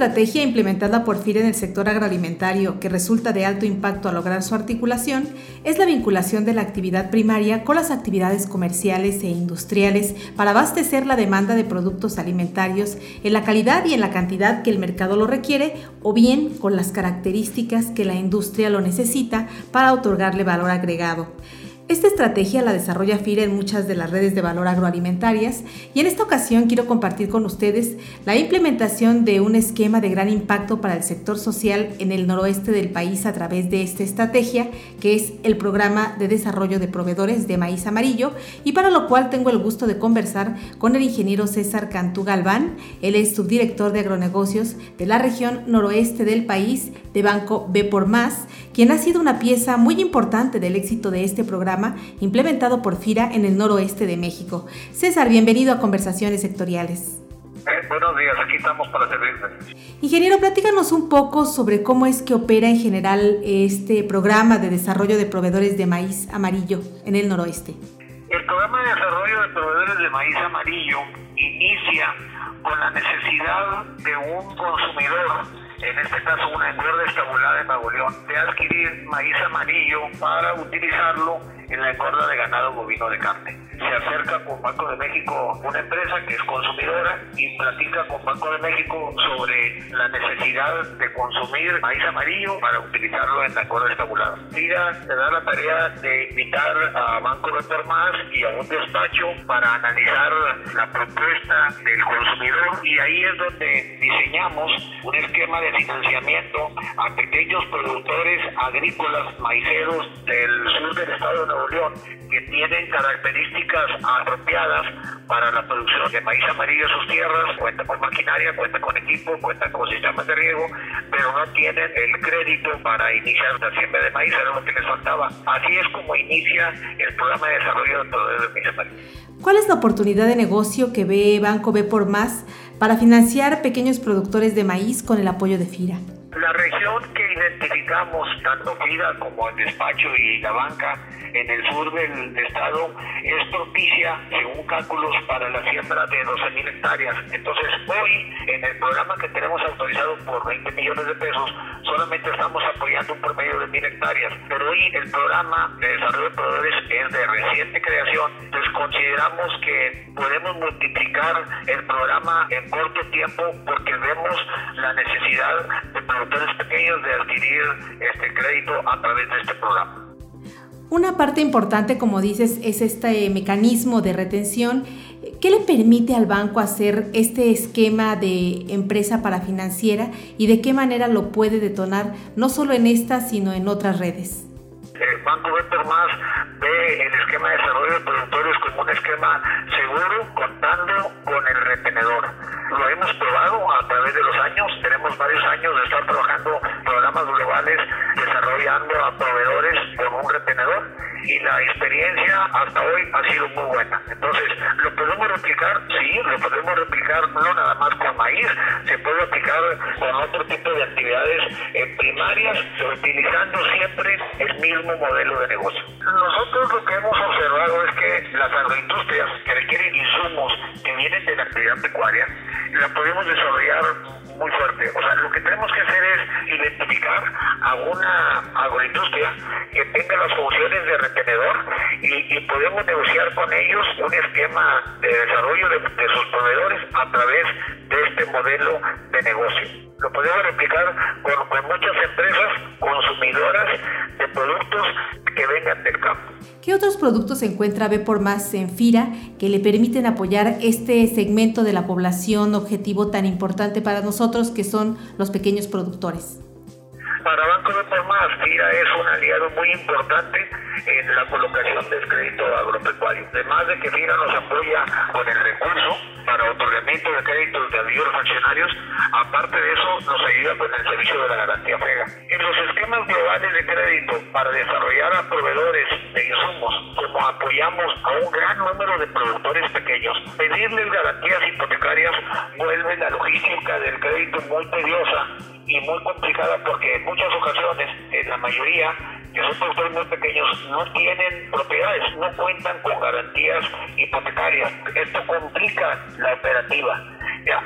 Estrategia implementada por FIRA en el sector agroalimentario que resulta de alto impacto a lograr su articulación es la vinculación de la actividad primaria con las actividades comerciales e industriales para abastecer la demanda de productos alimentarios en la calidad y en la cantidad que el mercado lo requiere o bien con las características que la industria lo necesita para otorgarle valor agregado. Esta estrategia la desarrolla FIRA en muchas de las redes de valor agroalimentarias y en esta ocasión quiero compartir con ustedes la implementación de un esquema de gran impacto para el sector social en el noroeste del país a través de esta estrategia que es el programa de desarrollo de proveedores de maíz amarillo. Y para lo cual tengo el gusto de conversar con el ingeniero César Cantú Galván, él es subdirector de agronegocios de la región noroeste del país de Banco B por Más, quien ha sido una pieza muy importante del éxito de este programa implementado por FIRA en el noroeste de México. César, bienvenido a Conversaciones Sectoriales. Eh, buenos días, aquí estamos para servirles. Ingeniero, platícanos un poco sobre cómo es que opera en general este programa de desarrollo de proveedores de maíz amarillo en el noroeste. El programa de desarrollo de proveedores de maíz amarillo inicia con la necesidad de un consumidor en este caso una engorda estabulada en Nuevo León, de adquirir maíz amarillo para utilizarlo en la engorda de ganado bovino de carne. Se acerca con Banco de México una empresa que es consumidora y platica con Banco de México sobre la necesidad de consumir maíz amarillo para utilizarlo en la engorda estabulada. Tira se da la tarea de invitar a Banco de Más y a un despacho para analizar la propuesta del consumidor y ahí es donde diseñamos un esquema de financiamiento pequeños productores agrícolas maiceros del sur del estado de Nuevo León que tienen características apropiadas para la producción de maíz amarillo en sus tierras, cuenta con maquinaria, cuenta con equipo, cuenta con sistemas de riego, pero no tienen el crédito para iniciar la siembra de maíz, era lo que les faltaba. Así es como inicia el programa de desarrollo de maíz amarillo. ¿Cuál es la oportunidad de negocio que ve Banco B por Más para financiar pequeños productores de maíz con el apoyo de FIRA? La región que identificamos, tanto FIRA como el despacho y la banca en el sur del estado, es propicia, según cálculos, para la siembra de 12.000 hectáreas. Entonces, hoy, en el programa que tenemos autorizado por 20 millones de pesos, solamente estamos apoyando un promedio de 1.000 hectáreas. Pero hoy el programa de desarrollo de proveedores es de reciente creación, entonces consideramos que podemos multiplicar el programa en corto tiempo porque vemos la necesidad de productores pequeños de adquirir este crédito a través de este programa. Una parte importante, como dices, es este mecanismo de retención. ¿Qué le permite al banco hacer este esquema de empresa para financiera y de qué manera lo puede detonar no solo en esta, sino en otras redes? El Banco por Más ve el esquema de desarrollo de productores como un esquema seguro contando con el retenedor. Lo hemos probado a través de los años, tenemos varios años de estar trabajando programas globales desarrollando a proveedores con un retenedor y la experiencia hasta hoy ha sido muy buena. Entonces, ¿lo podemos replicar? Sí, lo podemos replicar no nada más con maíz, se puede aplicar con otro tipo de actividades primarias, utilizando siempre el mismo modelo de negocio. Nosotros lo que hemos observado es que las agroindustrias que requieren insumos que vienen de la actividad pecuaria, la podemos desarrollar muy fuerte. O sea, lo que tenemos que hacer es identificar a una agroindustria que tenga las funciones de retenedor y, podemos negociar con ellos un esquema de desarrollo de, sus proveedores a través de este modelo de negocio. Lo podemos replicar con, con muchas empresas consumidoras de productos que vengan del campo. ¿Qué otros productos se encuentra B por más en FIRA que le permiten apoyar este segmento de la población objetivo tan importante para nosotros que son los pequeños productores? Para Por Más, FIRA es un aliado muy importante en la colocación del crédito agropecuario. Además de que FIRA nos apoya con el recurso para otorgamiento de créditos de ayudos accionarios, aparte de eso nos ayuda con el servicio de la garantía FEGA. En los esquemas globales de crédito para desarrollar a proveedores de insumos, como apoyamos a un gran número de productores pequeños, pedirles garantías hipotecarias vuelve la logística del crédito muy tediosa y muy complicada porque en muchas ocasiones, en la mayoría, que son productores muy pequeños, no tienen propiedades, no cuentan con garantías hipotecarias. Esto complica la operativa.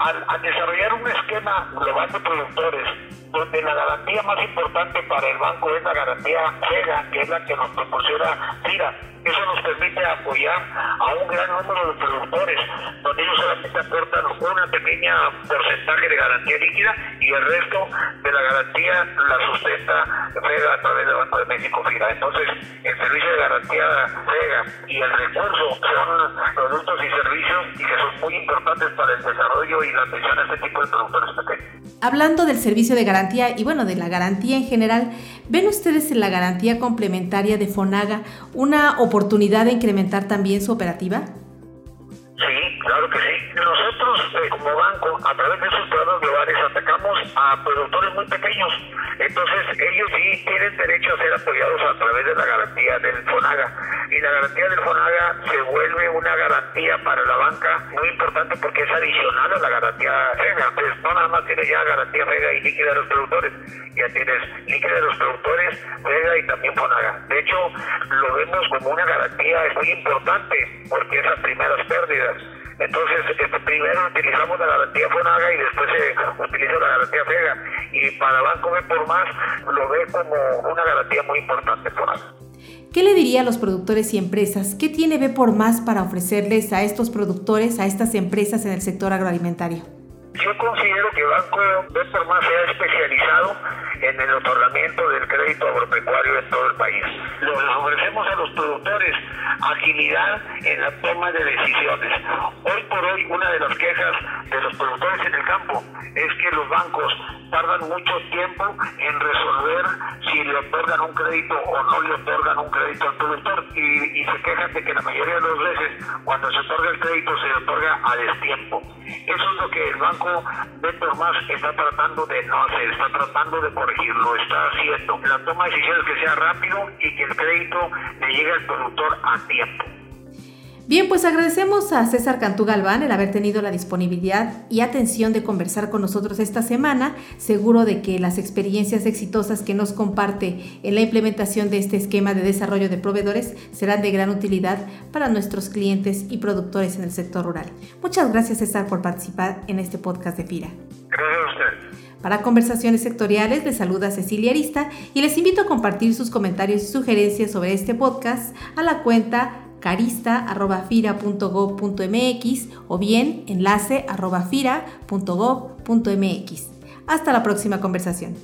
Al, al desarrollar un esquema global de productores, donde la garantía más importante para el banco es la garantía FEGA, que es la que nos proporciona FIRA, eso nos permite apoyar a un gran número de productores, donde ellos solamente aportan una pequeña porcentaje de garantía líquida y el resto de la garantía la sustenta FEGA a través del Banco de México FIRA. Entonces, el servicio de garantía FEGA y el recurso son productos y servicios y que son muy importantes para el desarrollo y la atención a este tipo de productores pequeños. Hablando del servicio de garantía y bueno, de la garantía en general, ¿ven ustedes en la garantía complementaria de Fonaga una oportunidad de incrementar también su operativa? Sí, claro que sí. Nosotros eh, como banco, a través de esos programas globales, atacamos a productores muy pequeños. Entonces ellos sí tienen derecho a ser apoyados a través de la garantía del FONAGA. Y la garantía del FONAGA se vuelve una garantía para la banca muy importante porque es adicional a la garantía FEGA. Entonces no nada más tienes ya garantía FEGA y líquida de los productores, ya tienes líquida de los productores, FEGA y también FONAGA. De hecho, lo vemos como una garantía muy importante porque esas primeras pérdidas entonces, este, primero utilizamos la garantía FONAGA y después se utiliza la garantía FEGA. Y para Banco B por más lo ve como una garantía muy importante. ¿Qué le diría a los productores y empresas? ¿Qué tiene B por más para ofrecerles a estos productores, a estas empresas en el sector agroalimentario? Yo considero que Banco B por más se ha especializado en el otorgamiento del crédito agropecuario en todo el país. Lo ofrecemos a los productores agilidad en la toma de decisiones. Hoy por hoy una de las quejas de los productores en el campo es que los bancos tardan mucho tiempo en resolver si le otorgan un crédito o no le otorgan un crédito al productor y, se quejan de que la mayoría de las veces cuando se otorga el crédito se otorga a destiempo. Eso es lo que el banco de más está tratando de no hacer, está tratando de corregirlo, está haciendo la toma de decisiones que sea rápido y que el crédito le llegue al productor a tiempo. Bien, pues agradecemos a César Cantú Galván el haber tenido la disponibilidad y atención de conversar con nosotros esta semana, seguro de que las experiencias exitosas que nos comparte en la implementación de este esquema de desarrollo de proveedores serán de gran utilidad para nuestros clientes y productores en el sector rural. Muchas gracias César por participar en este podcast de FIRA. Gracias a usted. Para conversaciones sectoriales les saluda Cecilia Arista y les invito a compartir sus comentarios y sugerencias sobre este podcast a la cuenta carista.fira.gov.mx o bien enlace arroba fira.gov.mx. Hasta la próxima conversación.